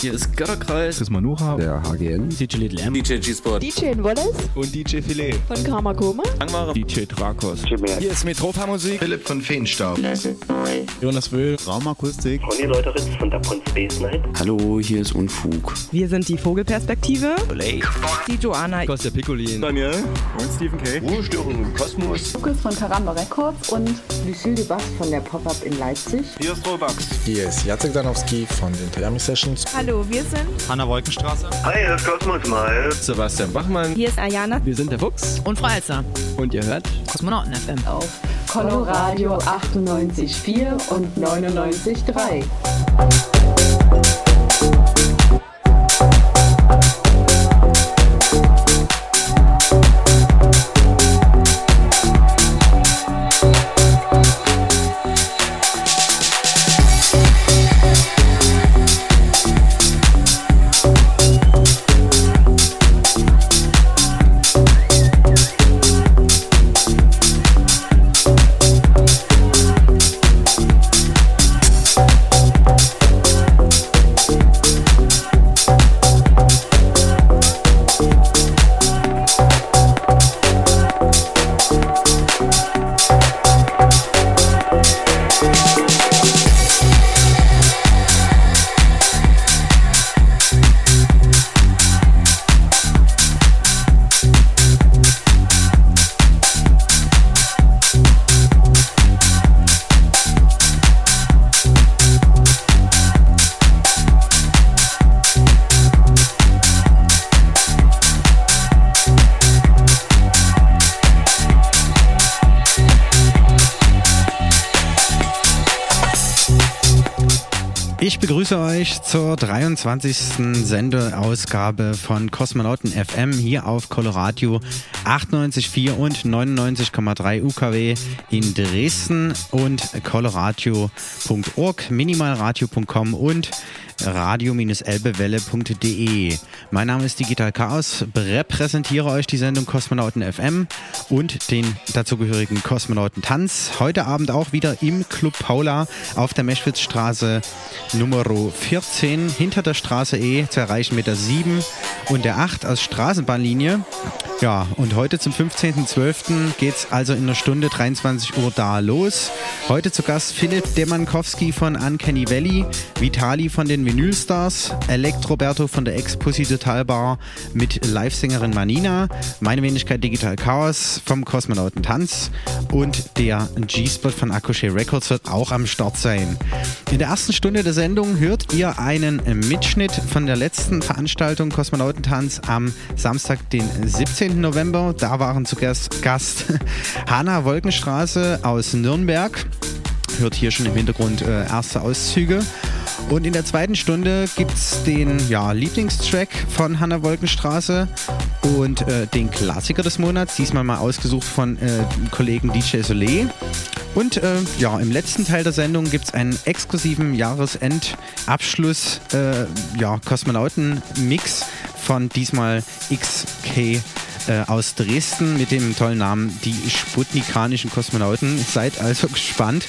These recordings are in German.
Hier ist Götterkreis. Chris Manuha. Der HGN. DJ Little M. DJ G-Sport. DJ Wallace. Und DJ Filet. Von Karma Koma. Angmare. DJ Drakos. Hier ist Metropa Musik. Philipp von Feenstaub. Jonas Wöhl. Raumakustik. Ronny Leuteritz von Dapon Space Night. Hallo, hier ist Unfug. Wir sind die Vogelperspektive. Blake. Die Joanna. Kostja Piccolin. Daniel. Und Stephen K. Ruhestörung im Kosmos. Lukas von Karamba Records und Lucille de Bass von der Pop-Up in Leipzig. Hier ist Robax. Hier ist Jacek Danowski von den Toyami Sessions. Hallo, wir sind Hanna Wolkenstraße. Hi, hier ist Kosmos mal. Sebastian Bachmann. Hier ist Ayana. Wir sind der Fuchs. Und Frau Elster. Und ihr hört Kosmonauten FM. Auf Coloradio 98,4 und 99,3. Begrüße euch zur 23. Sendeausgabe von Kosmonauten FM hier auf Coloradio 98,4 und 99,3 UKW in Dresden und coloradio.org, minimalradio.com und radio-elbewelle.de. Mein Name ist Digital Chaos, repräsentiere euch die Sendung Kosmonauten FM und den dazugehörigen Kosmonauten Tanz. Heute Abend auch wieder im Club Paula auf der Meschwitzstraße Nummer 14 hinter der Straße E zu erreichen mit der 7 und der 8 als Straßenbahnlinie. Ja, und heute zum 15.12. geht es also in einer Stunde 23 Uhr da los. Heute zu Gast Philipp Demankowski von Uncanny Valley, Vitali von den Vinylstars, Elektroberto von der Ex-Pussy Total Bar mit Livesängerin Manina, meine Wenigkeit Digital Chaos vom Kosmonauten Tanz und der G-Spot von Akushe Records wird auch am Start sein. In der ersten Stunde der Sendung hört ihr einen Mitschnitt von der letzten Veranstaltung Kosmonautentanz am Samstag, den 17. November. Da waren zu Gast, Gast Hanna Wolkenstraße aus Nürnberg. Hört hier schon im Hintergrund äh, erste Auszüge. Und in der zweiten Stunde gibt es den ja, Lieblingstrack von Hanna Wolkenstraße und äh, den Klassiker des Monats, diesmal mal ausgesucht von äh, Kollegen DJ Soleil. Und äh, ja, im letzten Teil der Sendung gibt es einen exklusiven Jahresendabschluss, äh, ja, Kosmonauten-Mix von diesmal XK äh, aus Dresden mit dem tollen Namen Die Sputnikanischen Kosmonauten. Seid also gespannt.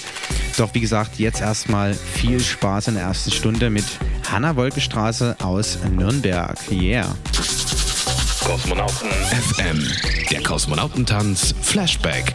Doch wie gesagt, jetzt erstmal viel Spaß in der ersten Stunde mit Hanna Wolkenstraße aus Nürnberg. Yeah. Kosmonauten FM, der Kosmonautentanz Flashback.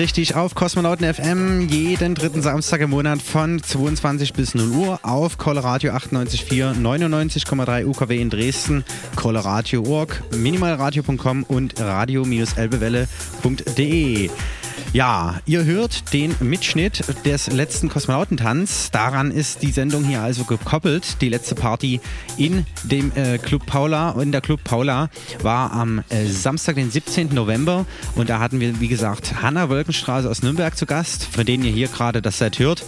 Goldrichtig auf Kosmonauten FM jeden dritten Samstag im Monat von 22 bis 0 Uhr auf Coloradio 98.4, 99,3 UKW in Dresden, coloradio.org, minimalradio.com und radio-elbewelle.de. Ja, ihr hört den Mitschnitt des letzten Kosmonautentanz. Daran ist die Sendung hier also gekoppelt. Die letzte Party in dem äh, Club Paula, in der Club Paula war am äh, Samstag, den 17. November. Und da hatten wir, wie gesagt, Hanna Wolkenstraße aus Nürnberg zu Gast, von denen ihr hier gerade das Set hört.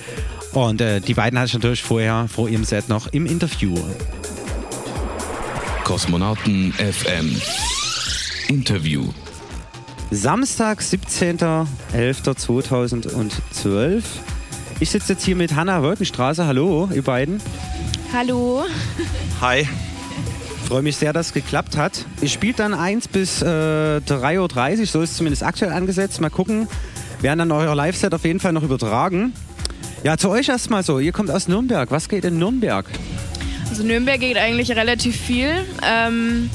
Und äh, die beiden hatte ich natürlich vorher vor ihrem Set noch im Interview. Kosmonauten FM Interview. Samstag, 17.11.2012. Ich sitze jetzt hier mit Hanna Wolkenstraße. Hallo, ihr beiden. Hallo. Hi. Freue mich sehr, dass es geklappt hat. Ihr spielt dann 1 bis äh, 3.30 Uhr, so ist es zumindest aktuell angesetzt. Mal gucken. Werden dann euer Live-Set auf jeden Fall noch übertragen. Ja, zu euch erstmal so. Ihr kommt aus Nürnberg. Was geht in Nürnberg? Also Nürnberg geht eigentlich relativ viel. Ähm,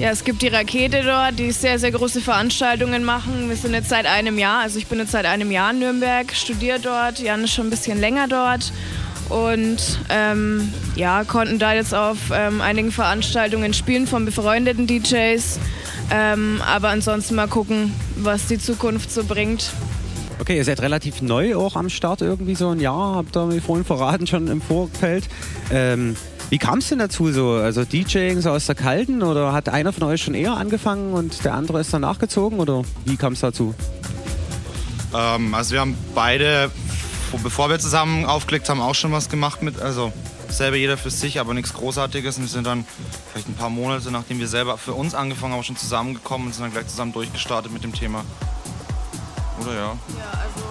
ja, es gibt die Rakete dort, die sehr, sehr große Veranstaltungen machen. Wir sind jetzt seit einem Jahr, also ich bin jetzt seit einem Jahr in Nürnberg, studiere dort. Jan ist schon ein bisschen länger dort. Und ähm, ja, konnten da jetzt auf ähm, einigen Veranstaltungen spielen von befreundeten DJs. Ähm, aber ansonsten mal gucken, was die Zukunft so bringt. Okay, ihr seid relativ neu auch am Start, irgendwie so ein Jahr, habt ihr mir vorhin verraten, schon im Vorfeld. Ähm, wie kam es denn dazu so? Also DJing so aus der Kalten oder hat einer von euch schon eher angefangen und der andere ist dann nachgezogen oder wie kam es dazu? Ähm, also wir haben beide, bevor wir zusammen aufgelegt haben, auch schon was gemacht mit, also selber jeder für sich, aber nichts Großartiges. Und wir sind dann vielleicht ein paar Monate, nachdem wir selber für uns angefangen haben, schon zusammengekommen und sind dann gleich zusammen durchgestartet mit dem Thema. Oder ja? Ja, also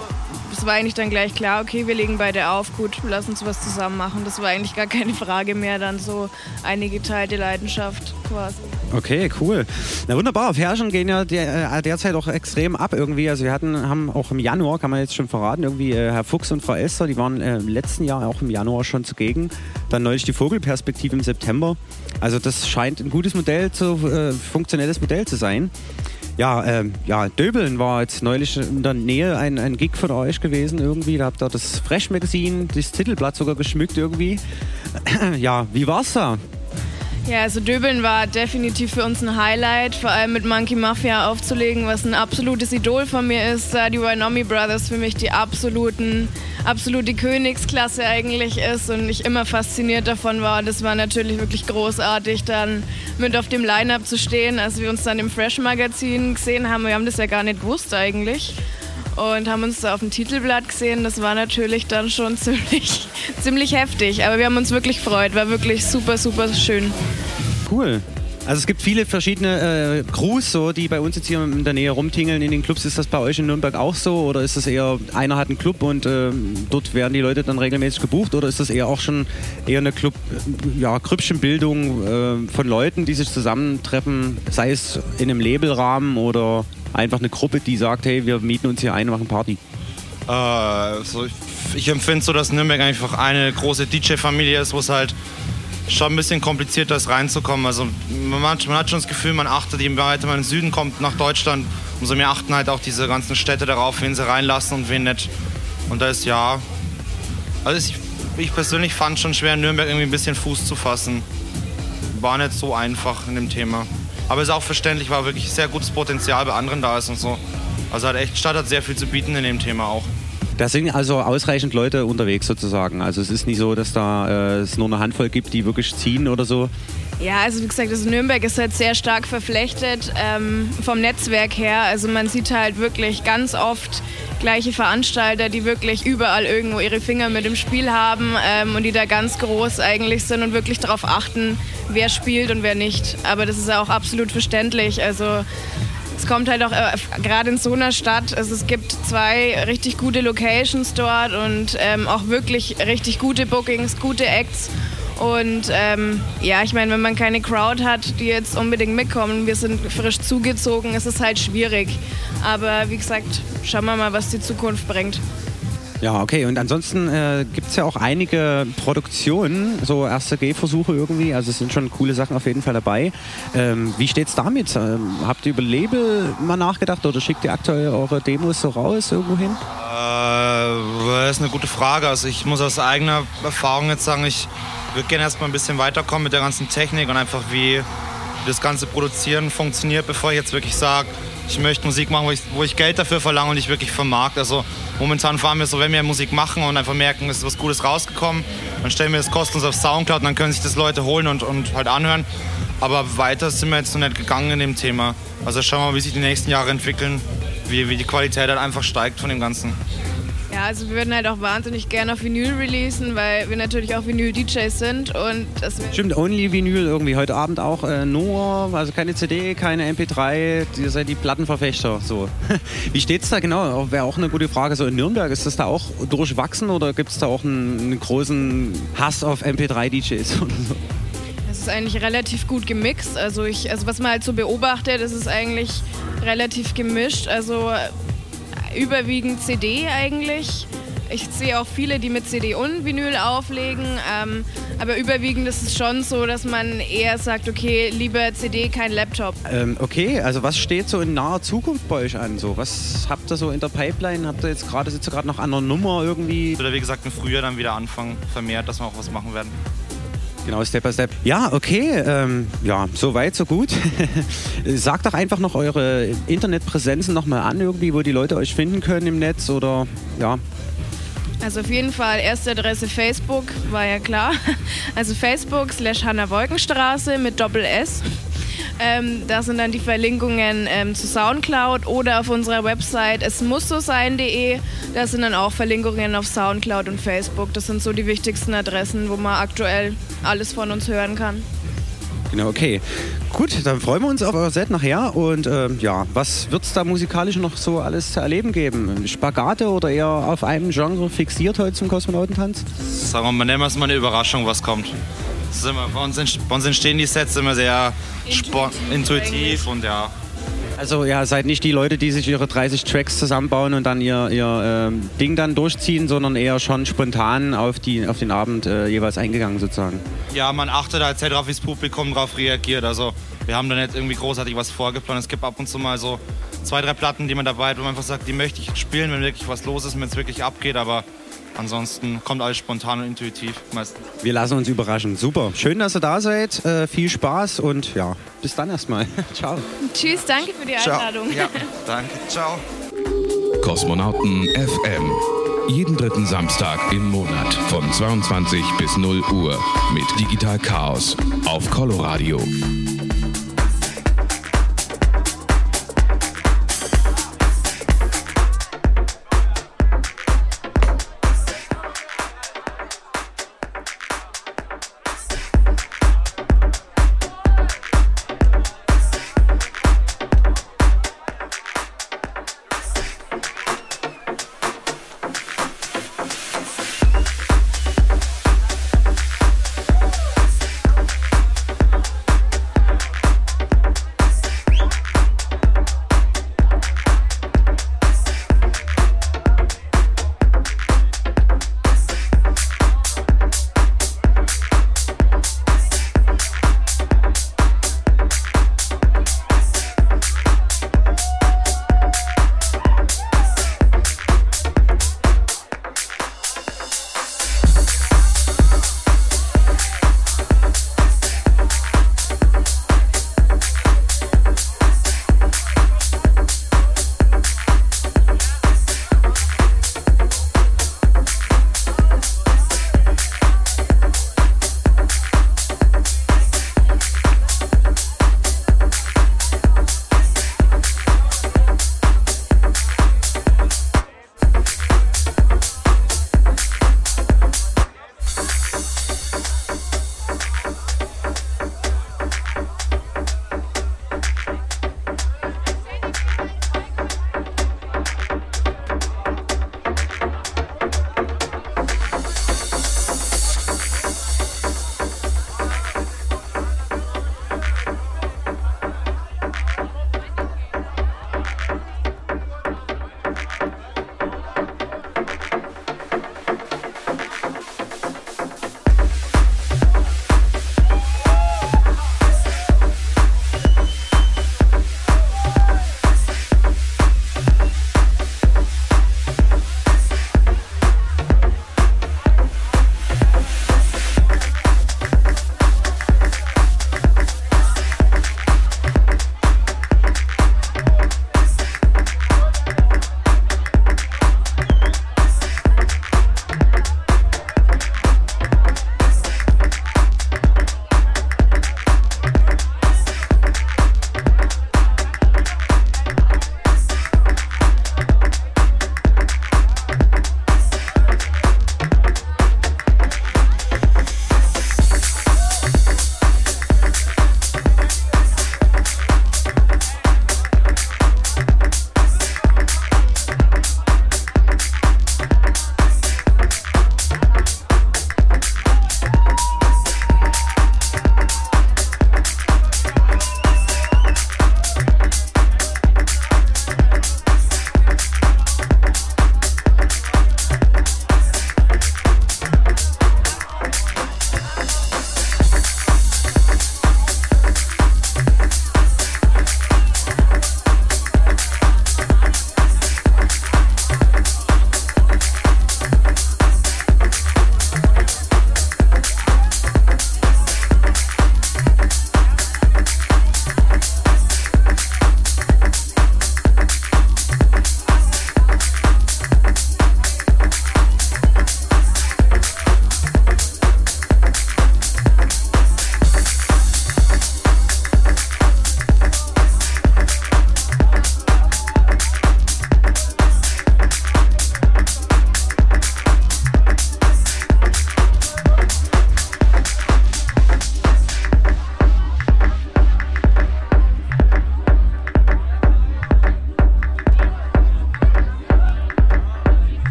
es war eigentlich dann gleich klar, okay, wir legen beide auf, gut, lass uns was zusammen machen. Das war eigentlich gar keine Frage mehr, dann so eine geteilte Leidenschaft quasi. Okay, cool. Na wunderbar, auf Herrschen gehen ja der, äh, derzeit auch extrem ab irgendwie. Also wir hatten, haben auch im Januar, kann man jetzt schon verraten, irgendwie äh, Herr Fuchs und Frau Esther, die waren äh, im letzten Jahr auch im Januar schon zugegen. Dann neulich die Vogelperspektive im September. Also das scheint ein gutes Modell, zu, äh, funktionelles Modell zu sein. Ja, ähm, ja, Döbeln war jetzt neulich in der Nähe ein, ein Gig von euch gewesen irgendwie. Da habt ihr das Fresh Magazine, das Titelblatt sogar geschmückt irgendwie. ja, wie war's da? Ja, also Döbeln war definitiv für uns ein Highlight, vor allem mit Monkey Mafia aufzulegen, was ein absolutes Idol von mir ist. Da die Wynomi Brothers für mich die absoluten, absolute Königsklasse eigentlich ist und ich immer fasziniert davon war. Das war natürlich wirklich großartig, dann mit auf dem Line-Up zu stehen, als wir uns dann im Fresh Magazin gesehen haben. Wir haben das ja gar nicht gewusst eigentlich und haben uns da auf dem Titelblatt gesehen. Das war natürlich dann schon ziemlich, ziemlich heftig, aber wir haben uns wirklich gefreut. War wirklich super, super schön. Cool. Also es gibt viele verschiedene äh, Crews, so, die bei uns jetzt hier in der Nähe rumtingeln in den Clubs. Ist das bei euch in Nürnberg auch so? Oder ist das eher, einer hat einen Club und äh, dort werden die Leute dann regelmäßig gebucht? Oder ist das eher auch schon eher eine Club, ja, Grüppchenbildung äh, von Leuten, die sich zusammentreffen, sei es in einem Labelrahmen oder einfach eine Gruppe, die sagt, hey, wir mieten uns hier ein und machen Party? Äh, so, ich, ich empfinde so, dass Nürnberg einfach eine große DJ-Familie ist, wo es halt schon ein bisschen komplizierter ist reinzukommen. Also man, man, hat schon das Gefühl, man achtet, je weiter man in den Süden kommt nach Deutschland, umso mehr achten halt auch diese ganzen Städte darauf, wen sie reinlassen und wen nicht. Und da ist ja, also ich, ich persönlich fand schon schwer, in Nürnberg irgendwie ein bisschen Fuß zu fassen. War nicht so einfach in dem Thema. Aber ist auch verständlich, weil wirklich sehr gutes Potenzial bei anderen da ist und so. Also hat echt, Stadt hat sehr viel zu bieten in dem Thema auch. Da sind also ausreichend Leute unterwegs sozusagen. Also es ist nicht so, dass da äh, es nur eine Handvoll gibt, die wirklich ziehen oder so. Ja, also wie gesagt, also Nürnberg ist halt sehr stark verflechtet ähm, vom Netzwerk her. Also man sieht halt wirklich ganz oft gleiche Veranstalter, die wirklich überall irgendwo ihre Finger mit im Spiel haben ähm, und die da ganz groß eigentlich sind und wirklich darauf achten, wer spielt und wer nicht. Aber das ist auch absolut verständlich. Also es kommt halt auch äh, gerade in so einer Stadt, also es gibt zwei richtig gute Locations dort und ähm, auch wirklich richtig gute Bookings, gute Acts. Und ähm, ja, ich meine, wenn man keine Crowd hat, die jetzt unbedingt mitkommen, wir sind frisch zugezogen, ist es halt schwierig. Aber wie gesagt, schauen wir mal, was die Zukunft bringt. Ja, okay. Und ansonsten äh, gibt es ja auch einige Produktionen, so erste Gehversuche irgendwie. Also es sind schon coole Sachen auf jeden Fall dabei. Ähm, wie steht's damit? Ähm, habt ihr über Label mal nachgedacht oder schickt ihr aktuell eure Demos so raus irgendwo hin? Äh, das ist eine gute Frage. Also ich muss aus eigener Erfahrung jetzt sagen, ich würde gerne erstmal ein bisschen weiterkommen mit der ganzen Technik und einfach wie das ganze Produzieren funktioniert, bevor ich jetzt wirklich sage, ich möchte Musik machen, wo ich, wo ich Geld dafür verlange und ich wirklich vermarkt. Also momentan fahren wir so, wenn wir Musik machen und einfach merken, es ist was Gutes rausgekommen, dann stellen wir es kostenlos auf Soundcloud und dann können sich das Leute holen und, und halt anhören. Aber weiter sind wir jetzt noch nicht gegangen in dem Thema. Also schauen wir mal, wie sich die nächsten Jahre entwickeln, wie, wie die Qualität halt einfach steigt von dem Ganzen. Ja, also wir würden halt auch wahnsinnig gerne auf Vinyl releasen, weil wir natürlich auch Vinyl-DJs sind und das Stimmt, Only Vinyl irgendwie heute Abend auch äh, nur, also keine CD, keine MP3, ihr seid die Plattenverfechter. So. Wie steht's da genau? Wäre auch eine gute Frage. So in Nürnberg, ist das da auch durchwachsen oder gibt es da auch einen, einen großen Hass auf MP3-DJs oder so? Es ist eigentlich relativ gut gemixt. Also, ich, also was man halt so beobachtet, ist es eigentlich relativ gemischt. Also überwiegend CD eigentlich. Ich sehe auch viele, die mit CD und Vinyl auflegen, ähm, aber überwiegend ist es schon so, dass man eher sagt, okay, lieber CD, kein Laptop. Ähm, okay, also was steht so in naher Zukunft bei euch an? So? Was habt ihr so in der Pipeline? Habt ihr jetzt gerade, sitzt ihr gerade noch an einer Nummer irgendwie? Oder wie gesagt im Frühjahr dann wieder anfangen, vermehrt, dass wir auch was machen werden. Genau, Step by Step. Ja, okay. Ähm, ja, so weit, so gut. Sagt doch einfach noch eure Internetpräsenzen nochmal an, irgendwie, wo die Leute euch finden können im Netz oder ja. Also auf jeden Fall erste Adresse Facebook, war ja klar. Also Facebook slash Hanna Wolkenstraße mit Doppel S. Ähm, da sind dann die Verlinkungen ähm, zu Soundcloud oder auf unserer Website es muss so sein.de. Da sind dann auch Verlinkungen auf Soundcloud und Facebook. Das sind so die wichtigsten Adressen, wo man aktuell alles von uns hören kann. Genau, okay. Gut, dann freuen wir uns auf euer Set nachher. Und ähm, ja, was wird es da musikalisch noch so alles zu erleben geben? Spagate oder eher auf einem Genre fixiert heute zum Kosmonautentanz? Sagen wir mal, nennen wir es mal eine Überraschung, was kommt. Immer, bei, uns, bei, uns, entstehen die Sets immer sehr intuitiv, intuitiv und ja. Also ja, seid nicht die Leute, die sich ihre 30 Tracks zusammenbauen und dann ihr, ihr ähm, Ding dann durchziehen, sondern eher schon spontan auf, die, auf den Abend äh, jeweils eingegangen sozusagen. Ja, man achtet halt sehr darauf, wie das Publikum darauf reagiert. Also wir haben da nicht irgendwie großartig was vorgeplant. Es gibt ab und zu mal so zwei, drei Platten, die man dabei hat, wo man einfach sagt, die möchte ich spielen, wenn wirklich was los ist, wenn es wirklich abgeht. Aber Ansonsten kommt alles spontan und intuitiv meistens. Wir lassen uns überraschen. Super. Schön, dass ihr da seid. Äh, viel Spaß und ja, bis dann erstmal. Ciao. Tschüss, danke für die Einladung. Ciao. Ja, danke. Ciao. Kosmonauten FM. Jeden dritten Samstag im Monat von 22 bis 0 Uhr mit Digital Chaos auf Coloradio.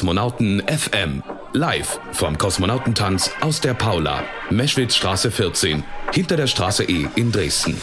Kosmonauten FM. Live vom Kosmonautentanz aus der Paula, Meschwitzstraße 14, hinter der Straße E in Dresden.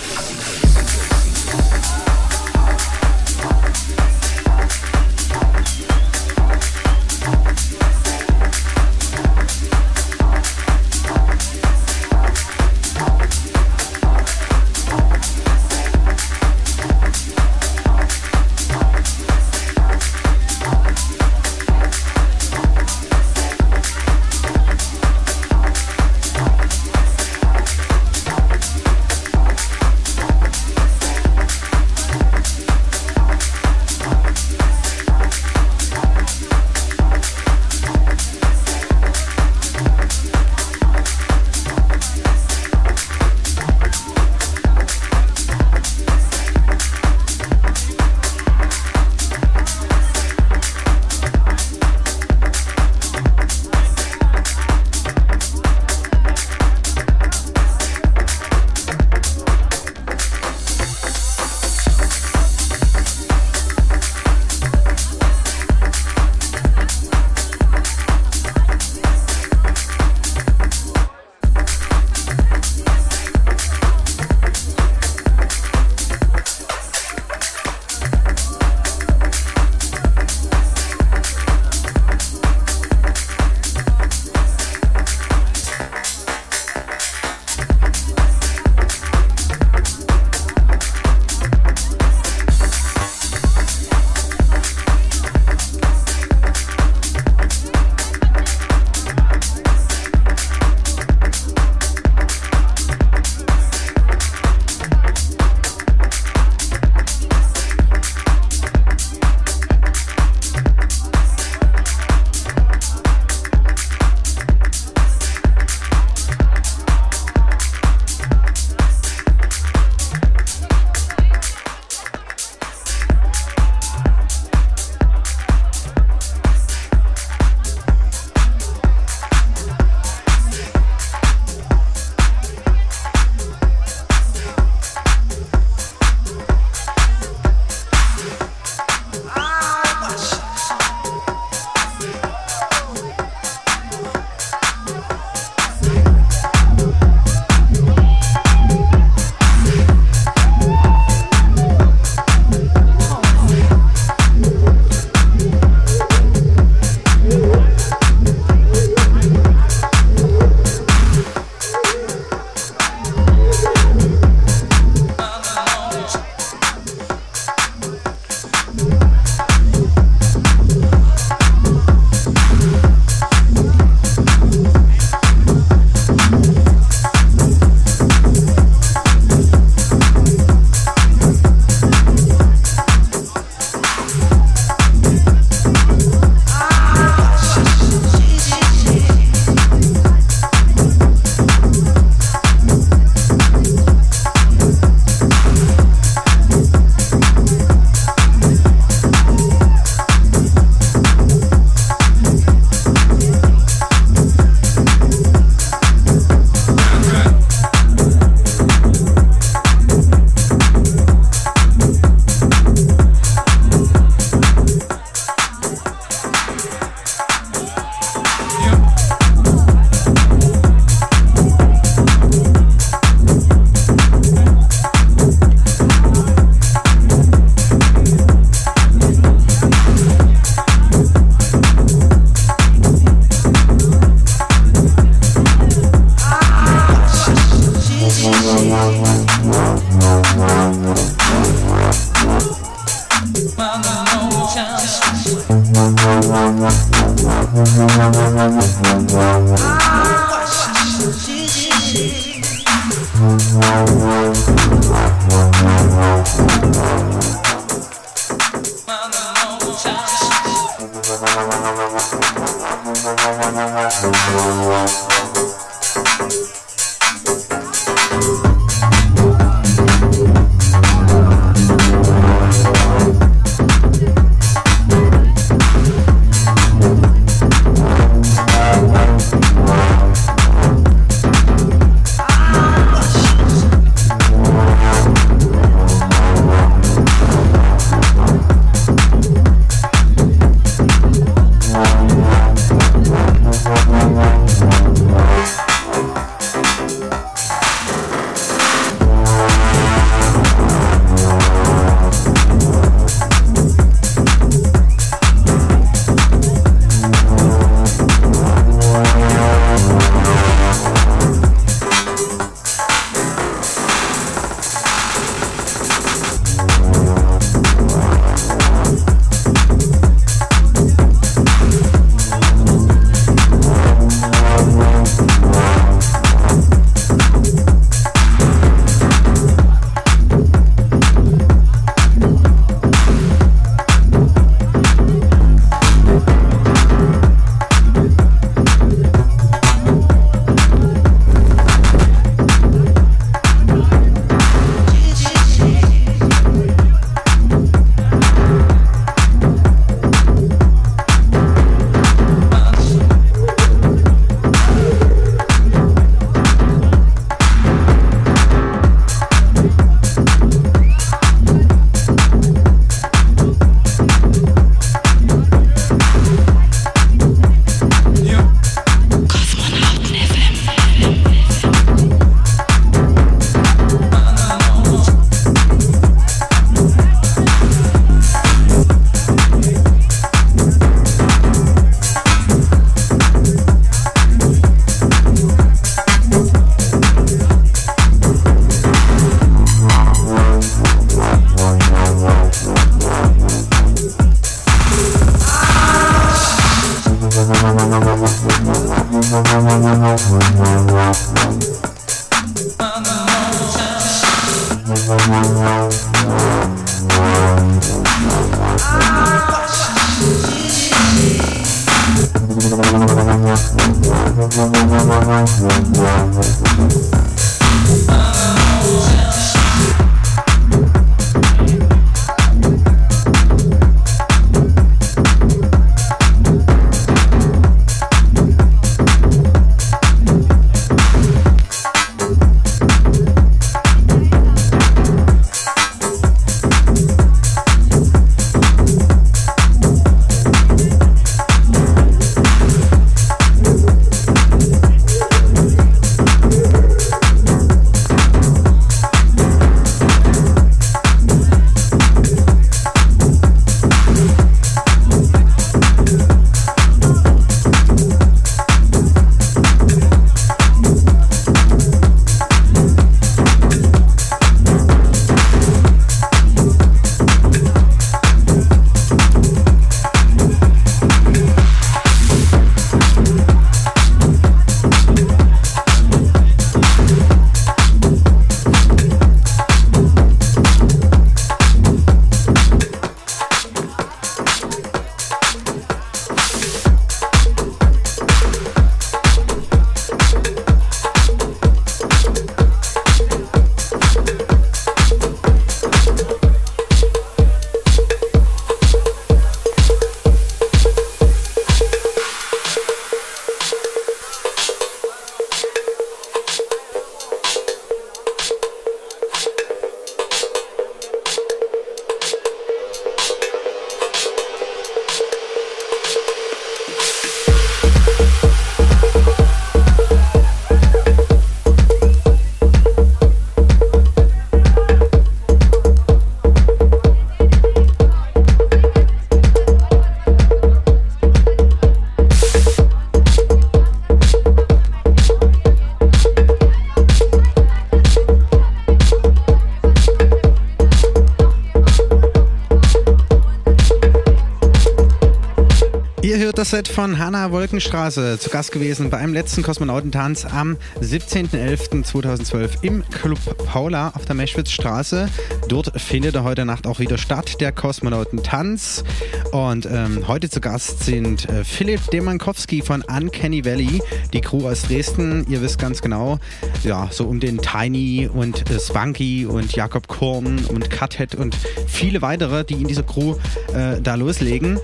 Von Hanna Wolkenstraße zu Gast gewesen beim letzten Kosmonautentanz am 17.11.2012 im Club Paula auf der Meschwitzstraße. Dort findet er heute Nacht auch wieder statt, der Kosmonautentanz. Und ähm, heute zu Gast sind äh, Philipp Demankowski von Uncanny Valley, die Crew aus Dresden. Ihr wisst ganz genau, ja, so um den Tiny und äh, Swanky und Jakob Korn und Cuthead und viele weitere, die in dieser Crew äh, da loslegen.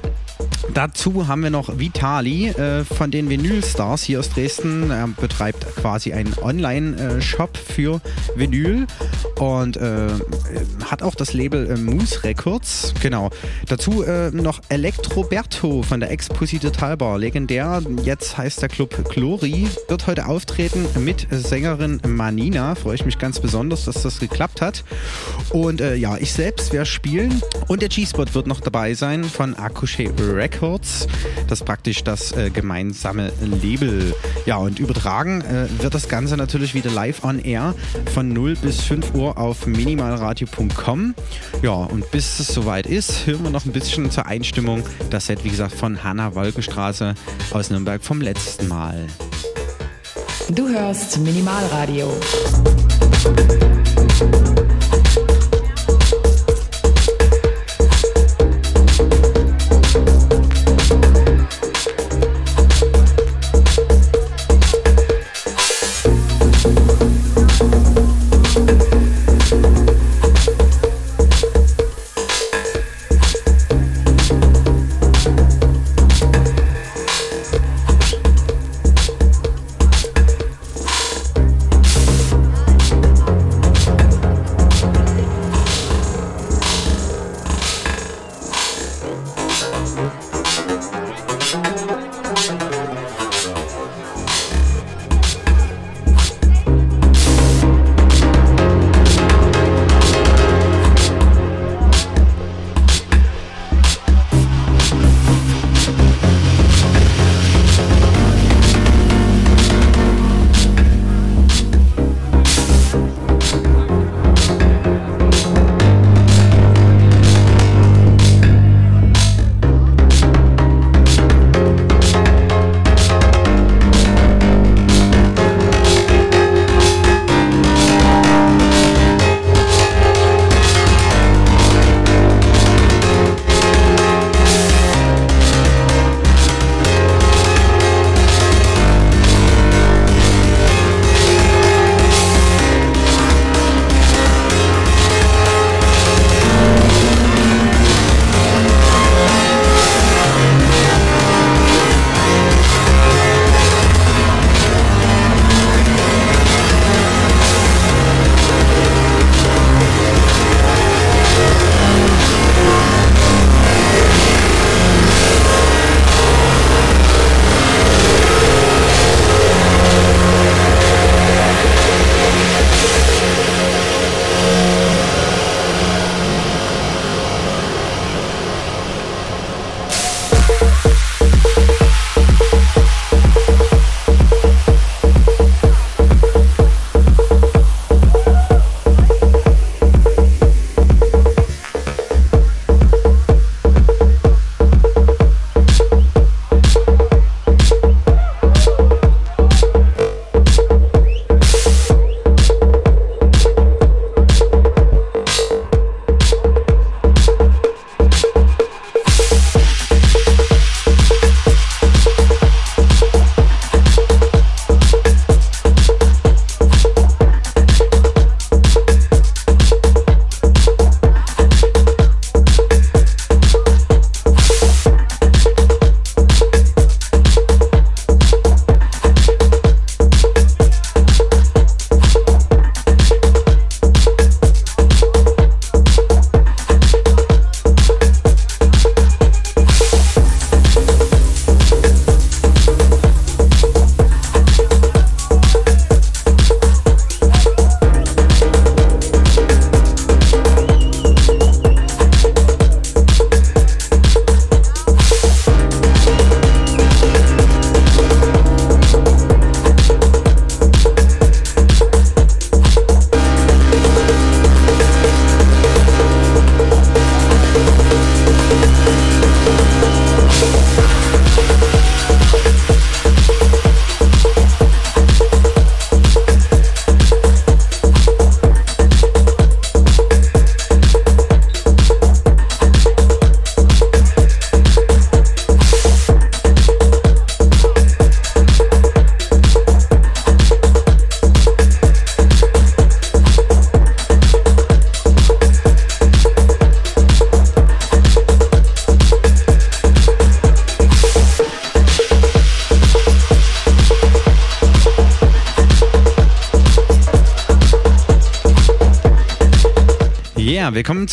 Dazu haben wir noch Vitali äh, von den Vinyl-Stars hier aus Dresden. Er betreibt quasi einen Online-Shop für Vinyl und äh, hat auch das Label äh, Moose Records. Genau. Dazu äh, noch Electroberto von der Exposite Talbar. Legendär. Jetzt heißt der Club Glory. Wird heute auftreten mit Sängerin Manina. Freue ich mich ganz besonders, dass das geklappt hat. Und äh, ja, ich selbst werde spielen. Und der G-Spot wird noch dabei sein von Akushe Records. Das ist praktisch das äh, gemeinsame Label. Ja, und übertragen äh, wird das Ganze natürlich wieder live on air von 0 bis 5 Uhr auf minimalradio.com. Ja, und bis es soweit ist, hören wir noch ein bisschen zur Einstimmung das Set, wie gesagt, von Hanna Wolkenstraße aus Nürnberg vom letzten Mal. Du hörst Minimalradio.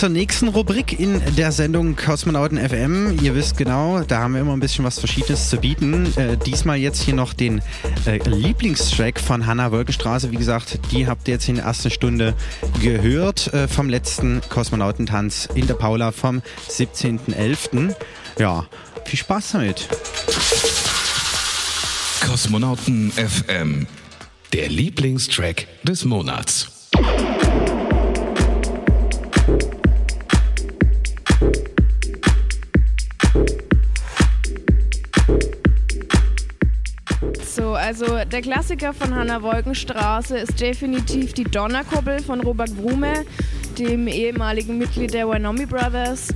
Zur nächsten Rubrik in der Sendung Kosmonauten FM. Ihr wisst genau, da haben wir immer ein bisschen was Verschiedenes zu bieten. Äh, diesmal jetzt hier noch den äh, Lieblingstrack von Hanna Wolkenstraße. Wie gesagt, die habt ihr jetzt in der ersten Stunde gehört äh, vom letzten Kosmonautentanz in der Paula vom 17.11. Ja, viel Spaß damit. Kosmonauten FM. Der Lieblingstrack des Monats. Der Klassiker von Hanna Wolkenstraße ist definitiv die Donnerkuppel von Robert Brume, dem ehemaligen Mitglied der Wynomi Brothers.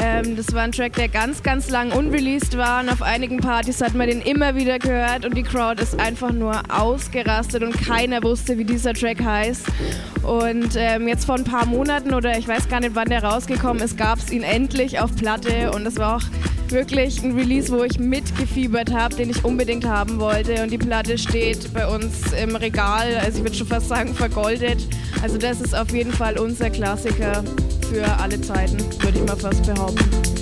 Ähm, das war ein Track, der ganz, ganz lang unreleased war und auf einigen Partys hat man den immer wieder gehört und die Crowd ist einfach nur ausgerastet und keiner wusste, wie dieser Track heißt. Und ähm, jetzt vor ein paar Monaten oder ich weiß gar nicht, wann der rausgekommen ist, gab es ihn endlich auf Platte und das war auch wirklich ein Release, wo ich mitgefiebert habe, den ich unbedingt haben wollte. Und die Platte steht bei uns im Regal, also ich würde schon fast sagen vergoldet. Also das ist auf jeden Fall unser Klassiker für alle Zeiten, würde ich mal fast behaupten.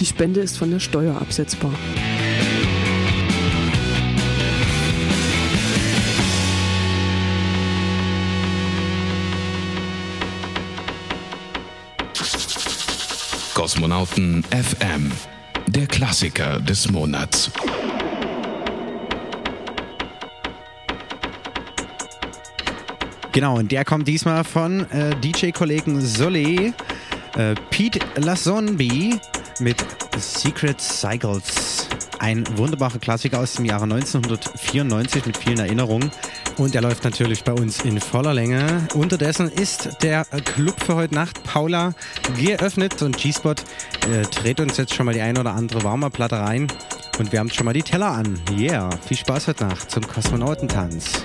die Spende ist von der Steuer absetzbar. Kosmonauten FM, der Klassiker des Monats. Genau, und der kommt diesmal von äh, DJ-Kollegen Solé, äh, Pete Lasonbi mit Secret Cycles. Ein wunderbarer Klassiker aus dem Jahre 1994 mit vielen Erinnerungen. Und der läuft natürlich bei uns in voller Länge. Unterdessen ist der Club für heute Nacht Paula geöffnet und G-Spot äh, dreht uns jetzt schon mal die ein oder andere Warmerplatte rein. Und haben schon mal die Teller an. Yeah, viel Spaß heute Nacht zum Kosmonautentanz.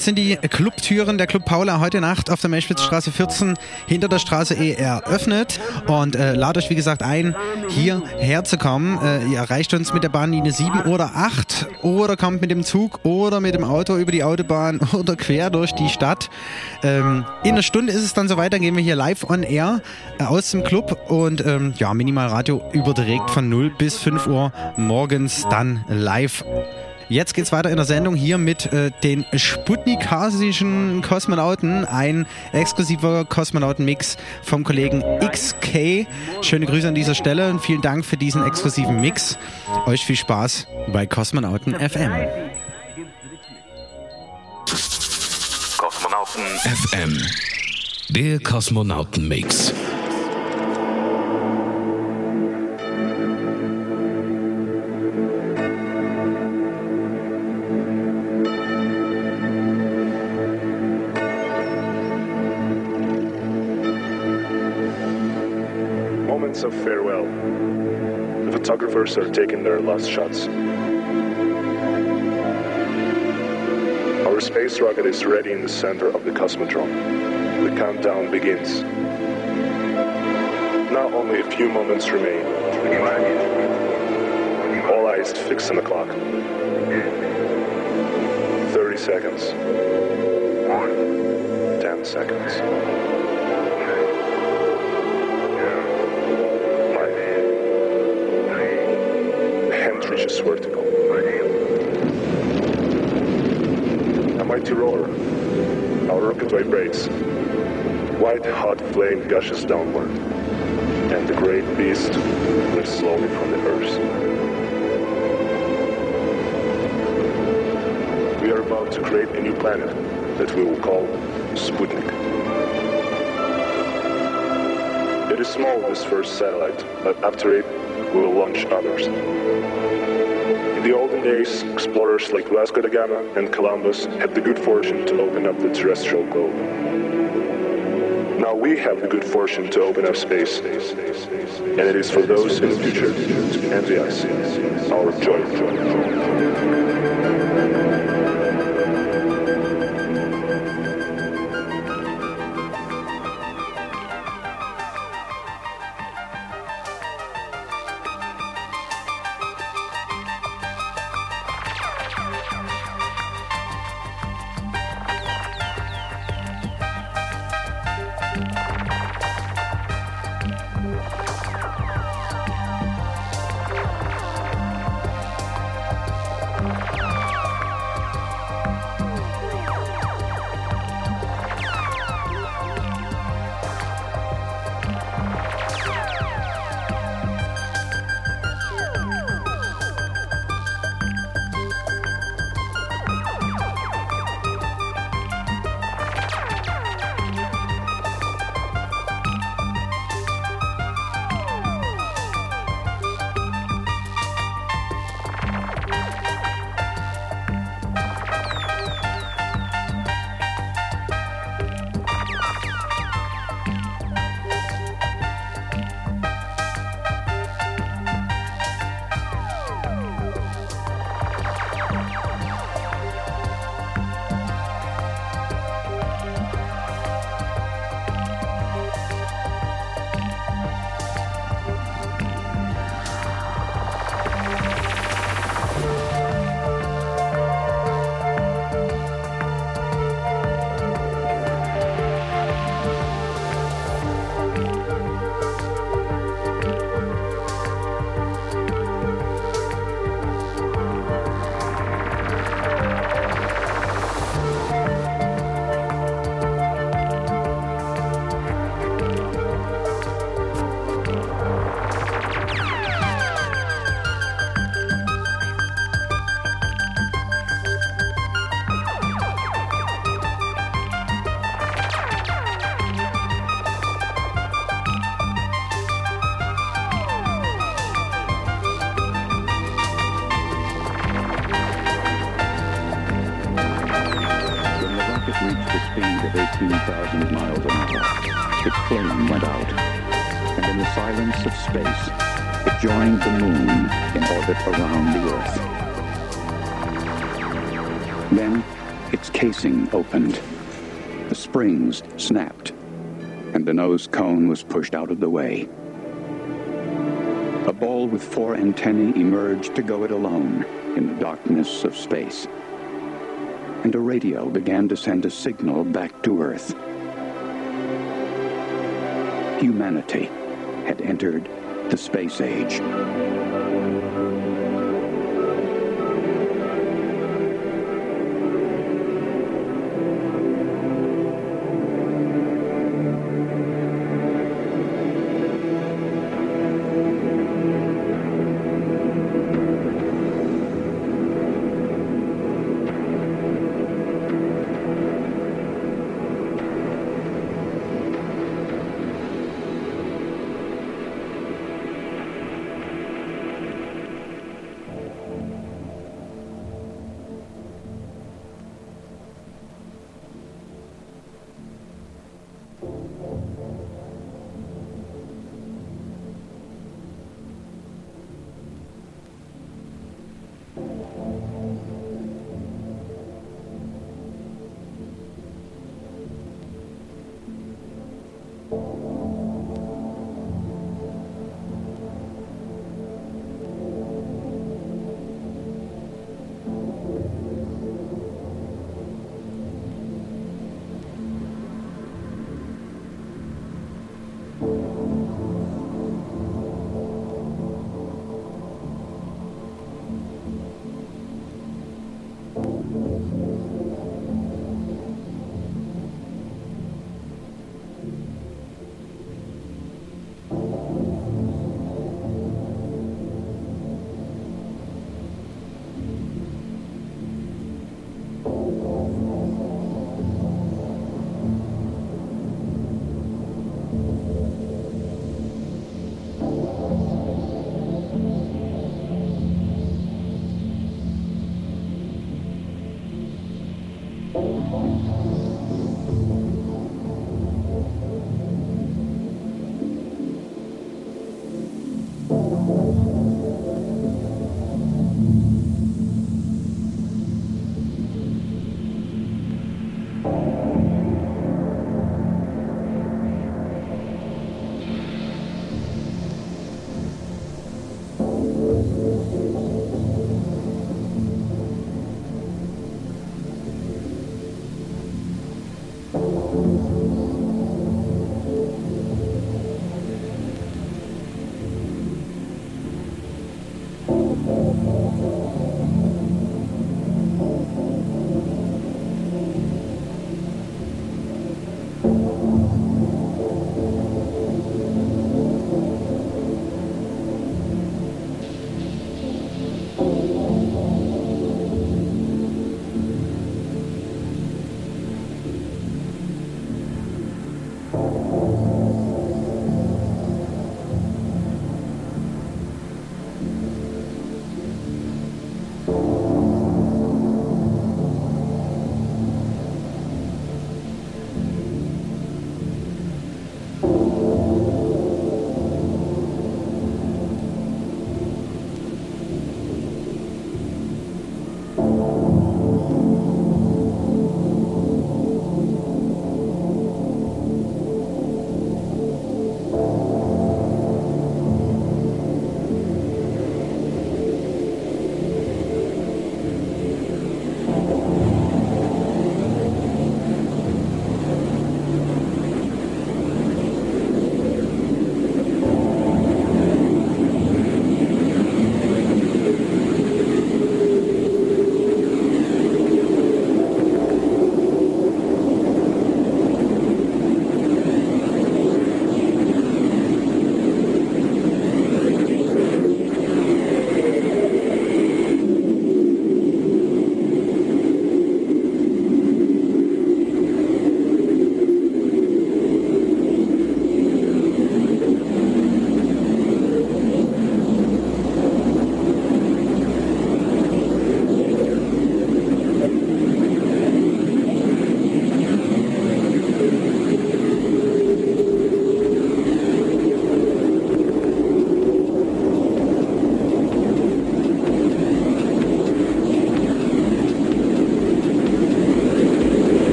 Damit sind die Clubtüren der Club Paula heute Nacht auf der Meschwitzstraße 14 hinter der Straße E eröffnet. Und äh, lad euch, wie gesagt, ein, hier herzukommen. Äh, ihr erreicht uns mit der Bahnlinie 7 oder 8 oder kommt mit dem Zug oder mit dem Auto über die Autobahn oder quer durch die Stadt. Ähm, in einer Stunde ist es dann soweit, dann gehen wir hier live on air äh, aus dem Club und ähm, ja, Minimal Radio überträgt von 0 bis 5 Uhr morgens dann live. Jetzt geht's weiter in der Sendung hier mit äh, den Sputnikasischen Kosmonauten. Ein exklusiver Kosmonautenmix vom Kollegen XK. Schöne Grüße an dieser Stelle und vielen Dank für diesen exklusiven Mix. Euch viel Spaß bei Kosmonauten FM. Kosmonauten FM. Der Kosmonautenmix. Of farewell. The photographers are taking their last shots. Our space rocket is ready in the center of the Cosmodrome. The countdown begins. Now only a few moments remain. All eyes fixed on the clock. 30 seconds. 10 seconds. Hand vertical. A mighty roar. Our rocket vibrates. White hot flame gushes downward. And the great beast lifts slowly from the earth. We are about to create a new planet that we will call Sputnik. It is small, this first satellite, but after it, will launch others. In the olden days, explorers like Vasco da Gama and Columbus had the good fortune to open up the terrestrial globe. Now we have the good fortune to open up space, and it is for those in the future to envy us our joy. Speed of 18,000 miles an hour. Its flame went out, and in the silence of space, it joined the moon in orbit around the Earth. Then, its casing opened. The springs snapped, and the nose cone was pushed out of the way. A ball with four antennae emerged to go it alone in the darkness of space. And a radio began to send a signal back to Earth. Humanity had entered the space age.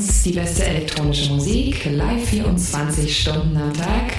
1, die beste elektronische Musik, live 24 Stunden am Tag.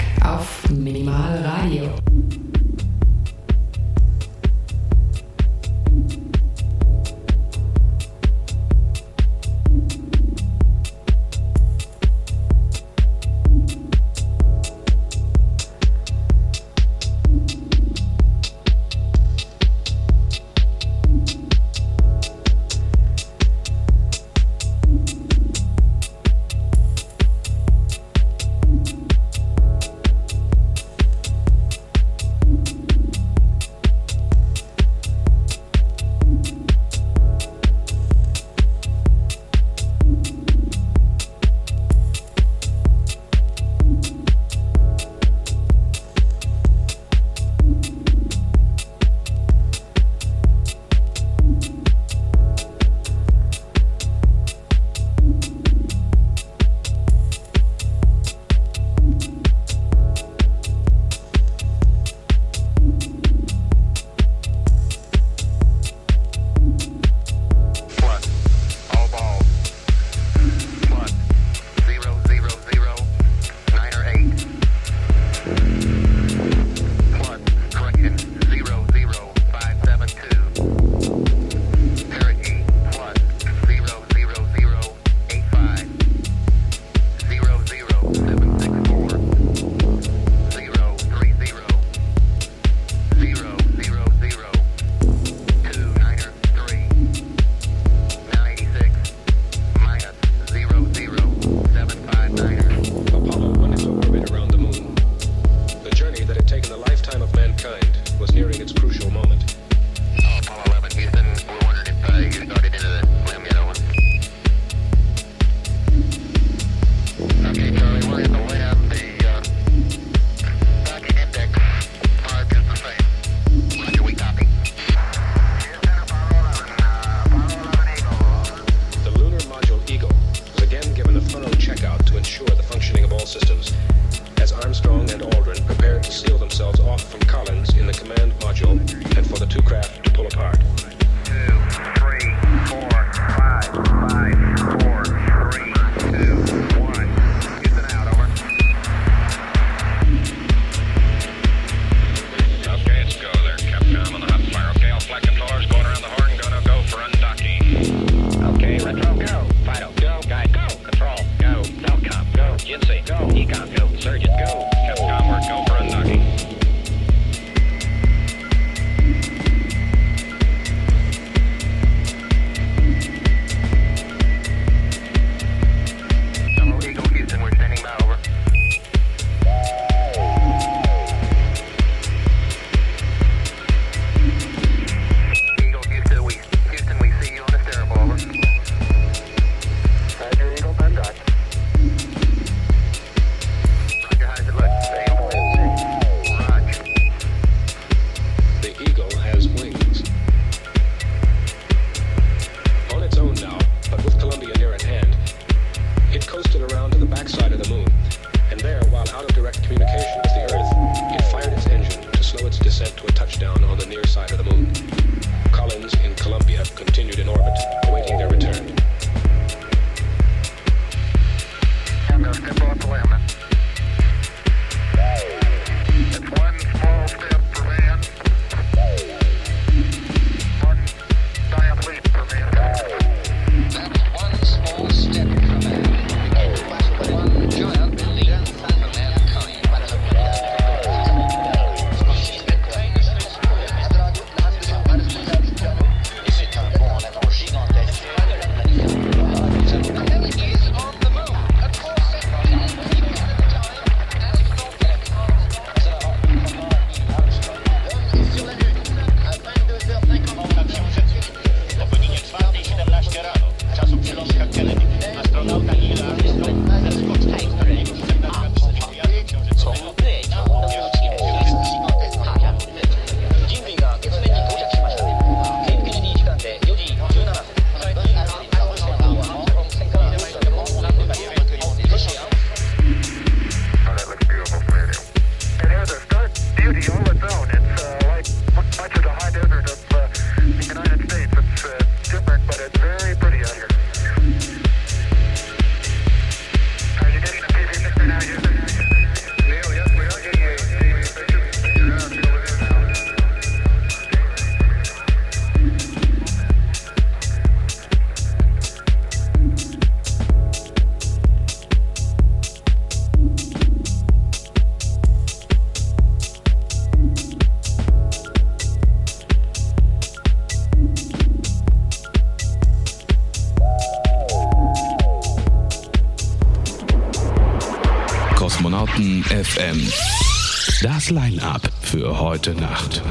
Das Line-Up für heute Nacht.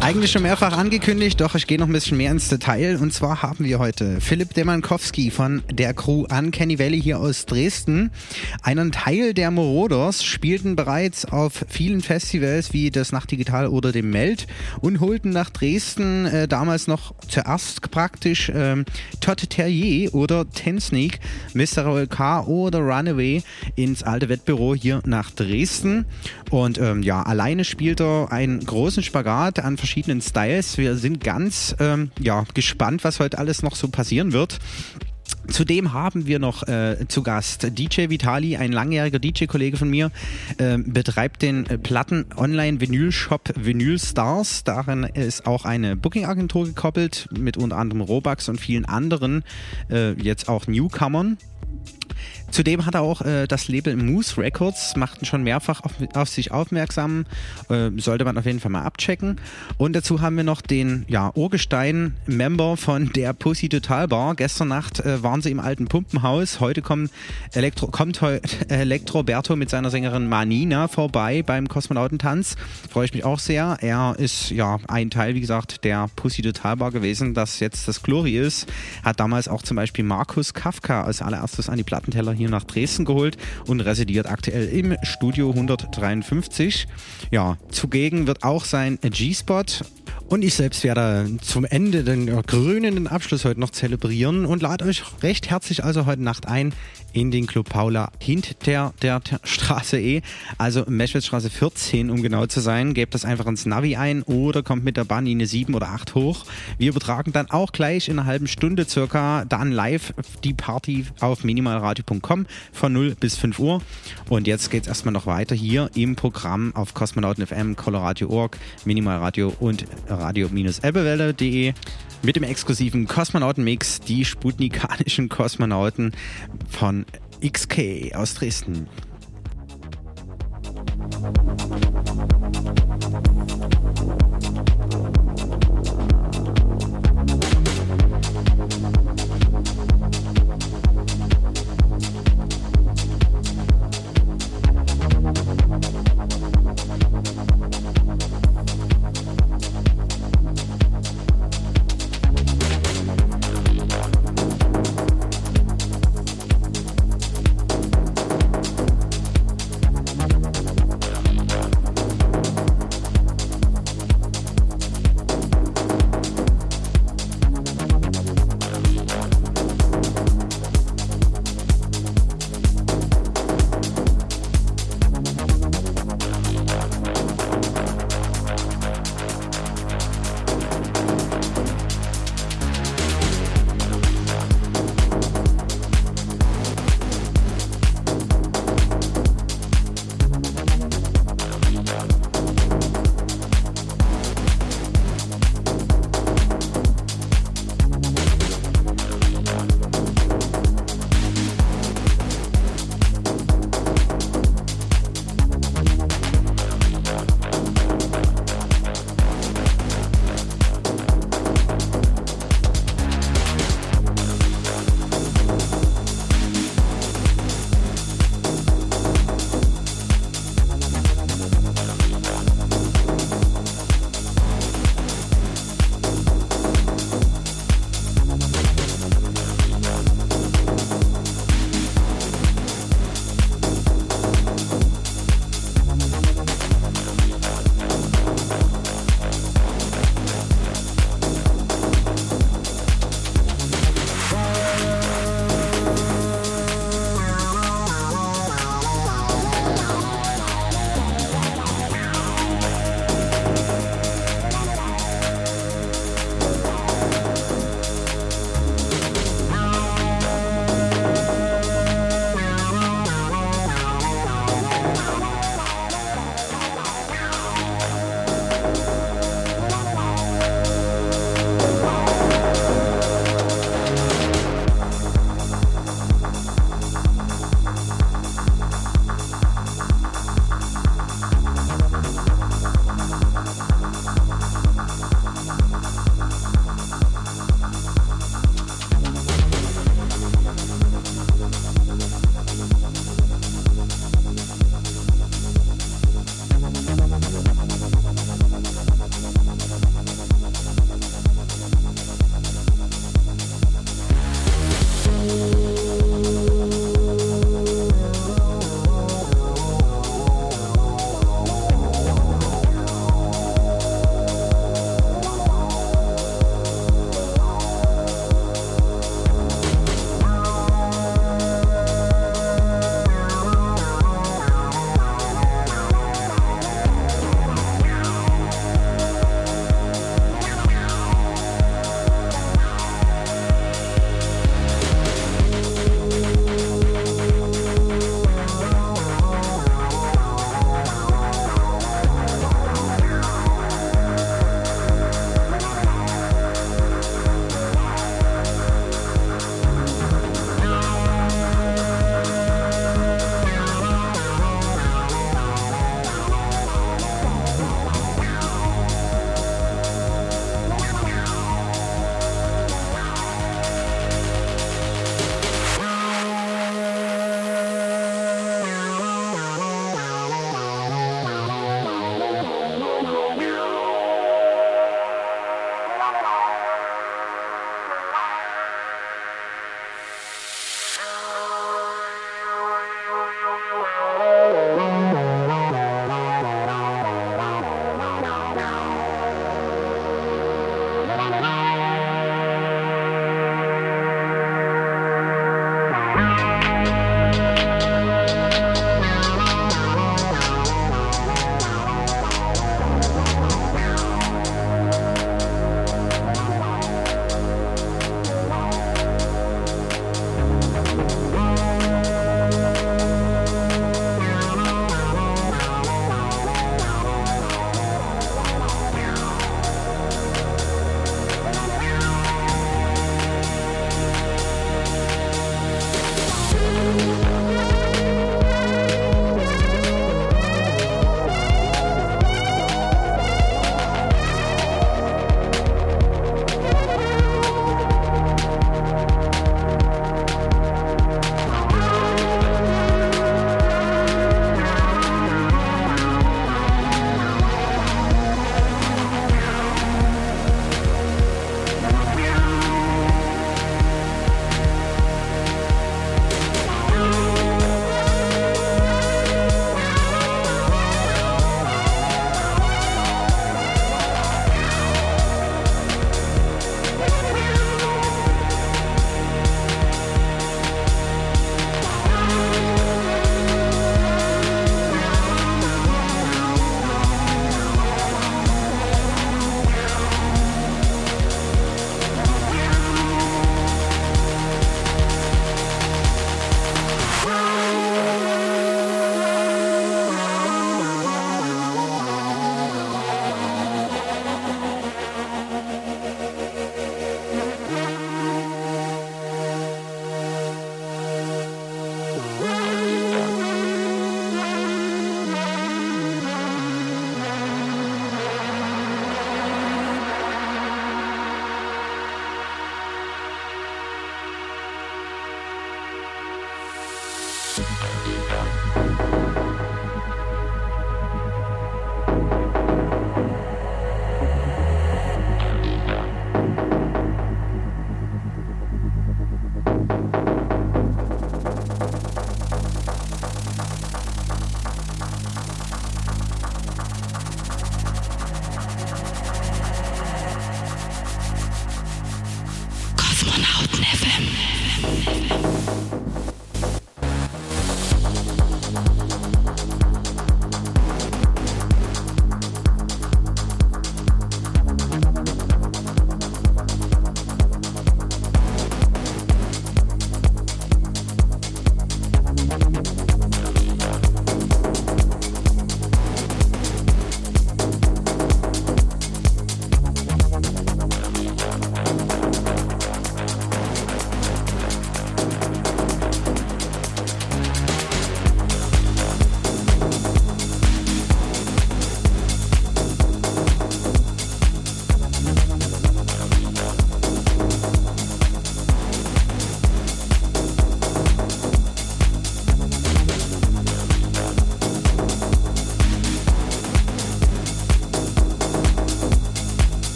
Eigentlich schon mehrfach angekündigt, doch ich gehe noch ein bisschen mehr ins Detail. Und zwar haben wir heute Philipp Demankowski von der Crew Uncanny Valley hier aus Dresden. Einen Teil der Morodos spielten bereits auf vielen Festivals wie das Nachtdigital oder dem Meld und holten nach Dresden äh, damals noch zuerst praktisch ähm, Todd Terrier oder Ten Sneak, Mr. OLK oder Runaway ins alte Wettbüro hier nach Dresden. Und ähm, ja, alleine spielt er einen großen Spagat an verschiedenen Styles. Wir sind ganz ähm, ja, gespannt, was heute alles noch so passieren wird. Zudem haben wir noch äh, zu Gast DJ Vitali, ein langjähriger DJ-Kollege von mir, äh, betreibt den äh, Platten-Online-Vinyl-Shop Vinyl Stars. Darin ist auch eine Booking-Agentur gekoppelt, mit unter anderem Robux und vielen anderen, äh, jetzt auch Newcomern. Zudem hat er auch äh, das Label Moose Records, machten schon mehrfach auf, auf sich aufmerksam, äh, sollte man auf jeden Fall mal abchecken. Und dazu haben wir noch den ja, Urgestein-Member von der Pussy Total Bar. Gestern Nacht äh, waren sie im alten Pumpenhaus, heute kommt, Elektro, kommt heute Elektroberto mit seiner Sängerin Manina vorbei beim Kosmonautentanz. Freue ich mich auch sehr. Er ist ja ein Teil, wie gesagt, der Pussy Total Bar gewesen, das jetzt das Glory ist. Hat damals auch zum Beispiel Markus Kafka als allererstes an die Plattenteller hier nach Dresden geholt und residiert aktuell im Studio 153. Ja, zugegen wird auch sein G-Spot und ich selbst werde zum Ende den grünenden Abschluss heute noch zelebrieren und lade euch recht herzlich also heute Nacht ein in den Club Paula hinter der, Straße E, also Meschwitzstraße 14, um genau zu sein. Gebt das einfach ins Navi ein oder kommt mit der Bahnlinie 7 oder 8 hoch. Wir übertragen dann auch gleich in einer halben Stunde circa dann live die Party auf minimalradio.com von 0 bis 5 Uhr. Und jetzt geht es erstmal noch weiter hier im Programm auf Kosmonauten FM, Coloradio.org, Minimalradio und radio-ebbewelle.de mit dem exklusiven Kosmonauten-Mix die sputnikanischen Kosmonauten von XK aus Dresden. Musik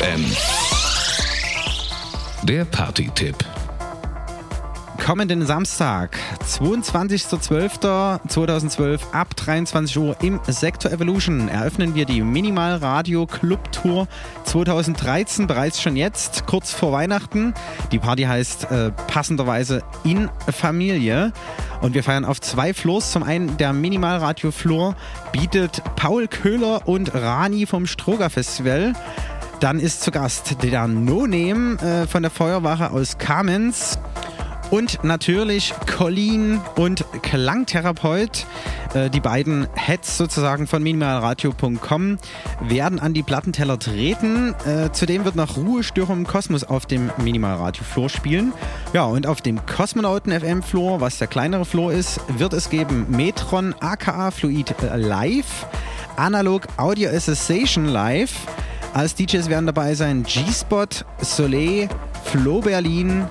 FM. Der Party-Tipp. Kommenden Samstag, 22.12.2012 ab 23 Uhr im Sektor Evolution eröffnen wir die Minimal Radio Club Tour 2013 bereits schon jetzt, kurz vor Weihnachten. Die Party heißt äh, passenderweise In Familie und wir feiern auf zwei Floors. Zum einen der Minimal Radio Floor bietet Paul Köhler und Rani vom Stroger Festival. Dann ist zu Gast der No Name äh, von der Feuerwache aus Kamenz. Und natürlich Colleen und Klangtherapeut. Äh, die beiden Heads sozusagen von minimalradio.com werden an die Plattenteller treten. Äh, zudem wird noch Ruhestörung im Kosmos auf dem Minimalradio-Floor spielen. Ja, und auf dem Kosmonauten FM-Floor, was der kleinere Floor ist, wird es geben Metron aka Fluid äh, Live, Analog Audio Association Live. Als DJs werden dabei sein G-Spot, Soleil, Flo Berlin,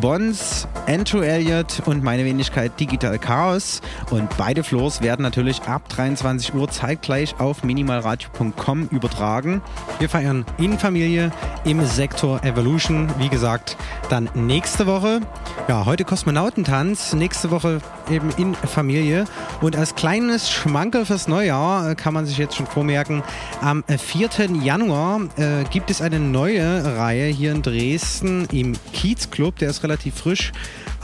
Bons, Andrew Elliott und meine Wenigkeit Digital Chaos. Und beide Floors werden natürlich ab 23 Uhr zeitgleich auf minimalradio.com übertragen. Wir feiern in Familie im Sektor Evolution. Wie gesagt, dann nächste Woche. Ja, heute Kosmonautentanz, nächste Woche eben in Familie. Und als kleines Schmankerl fürs Neujahr äh, kann man sich jetzt schon vormerken, am 4. Januar äh, gibt es eine neue Reihe hier in Dresden im Kiezclub. Der ist relativ frisch.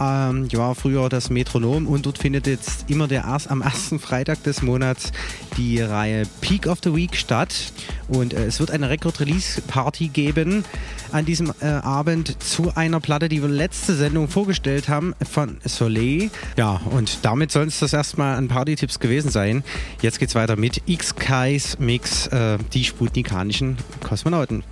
Ähm, ja, früher das Metronom und dort findet jetzt immer der erst, am ersten Freitag des Monats die Reihe Peak of the Week statt. Und äh, es wird eine Record-Release-Party geben an diesem äh, Abend zu einer Platte, die wir letzte Sendung vorgestellt haben von Soleil. Ja, und damit soll es das erstmal an Party-Tipps gewesen sein. Jetzt geht's weiter mit X-Kais Mix, äh, die sputnikanischen Kosmonauten.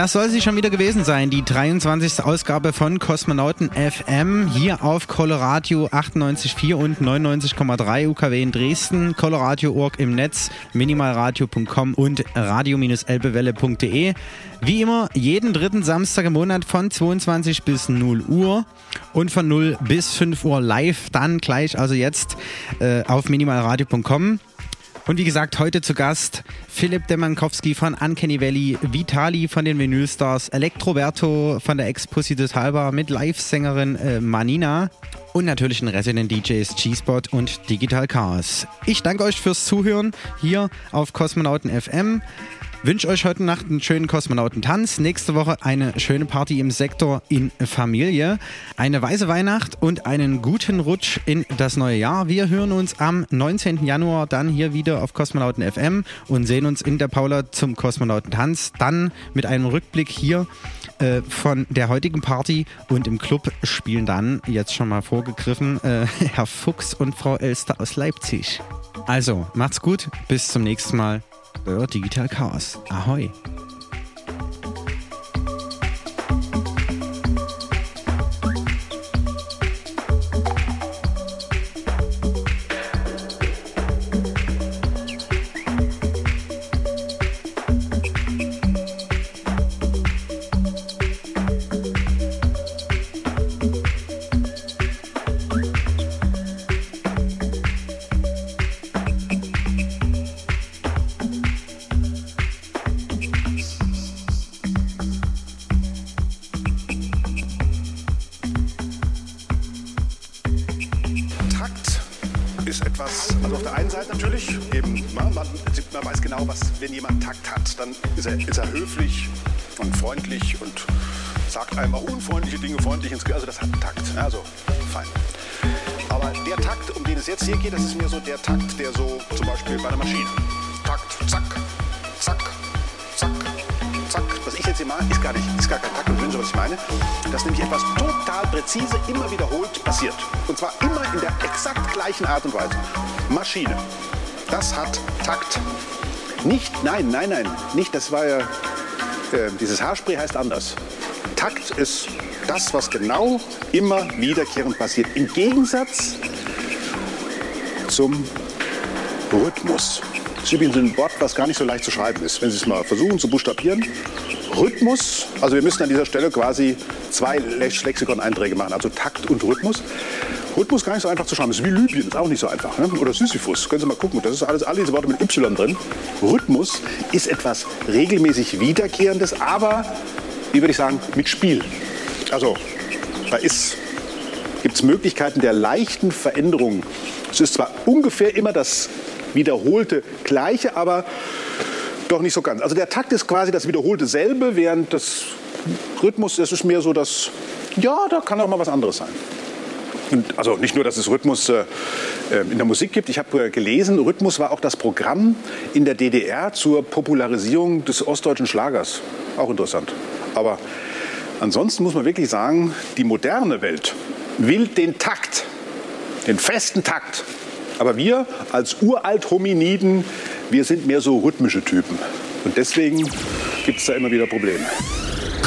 Das soll sie schon wieder gewesen sein, die 23. Ausgabe von Kosmonauten FM hier auf Coloradio 98,4 und 99,3 UKW in Dresden, Coloradio.org im Netz, minimalradio.com und radio-elbewelle.de. Wie immer, jeden dritten Samstag im Monat von 22 bis 0 Uhr und von 0 bis 5 Uhr live, dann gleich, also jetzt äh, auf minimalradio.com. Und wie gesagt, heute zu Gast Philipp Demankowski von Uncanny Valley, Vitali von den Vinylstars, Elektroberto von der Ex-Pussy des Halber mit Live-Sängerin äh, Manina und natürlich den Resident DJs G-Spot und Digital Chaos. Ich danke euch fürs Zuhören hier auf Kosmonauten FM. Wünsche euch heute Nacht einen schönen Kosmonautentanz. Nächste Woche eine schöne Party im Sektor in Familie. Eine weiße Weihnacht und einen guten Rutsch in das neue Jahr. Wir hören uns am 19. Januar dann hier wieder auf Kosmonauten FM und sehen uns in der Paula zum Kosmonautentanz. Dann mit einem Rückblick hier äh, von der heutigen Party und im Club spielen dann, jetzt schon mal vorgegriffen, äh, Herr Fuchs und Frau Elster aus Leipzig. Also, macht's gut, bis zum nächsten Mal. Euer Digital Chaos. Ahoi! Art und Weise. Maschine. Das hat Takt. Nicht, nein, nein, nein, nicht, das war ja, äh, dieses Haarspray heißt anders. Takt ist das, was genau immer wiederkehrend passiert. Im Gegensatz zum Rhythmus. Das ist übrigens ein Wort, was gar nicht so leicht zu schreiben ist. Wenn Sie es mal versuchen zu buchstabieren. Rhythmus, also wir müssen an dieser Stelle quasi zwei Lexikon-Einträge machen, also Takt und Rhythmus. Rhythmus gar nicht so einfach zu schreiben. Das ist wie Libyen, ist auch nicht so einfach. Ne? Oder Sisyphus, können Sie mal gucken. Das ist alles, alle diese Worte mit Y drin. Rhythmus ist etwas regelmäßig Wiederkehrendes, aber, wie würde ich sagen, mit Spiel. Also, da gibt es Möglichkeiten der leichten Veränderung. Es ist zwar ungefähr immer das wiederholte Gleiche, aber doch nicht so ganz. Also der Takt ist quasi das wiederholte selbe, während das Rhythmus, das ist mehr so das, ja, da kann auch mal was anderes sein. Also nicht nur, dass es Rhythmus äh, äh, in der Musik gibt. Ich habe äh, gelesen, Rhythmus war auch das Programm in der DDR zur Popularisierung des ostdeutschen Schlagers. Auch interessant. Aber ansonsten muss man wirklich sagen, die moderne Welt will den Takt, den festen Takt. Aber wir als uralt Hominiden, wir sind mehr so rhythmische Typen. Und deswegen gibt es da immer wieder Probleme.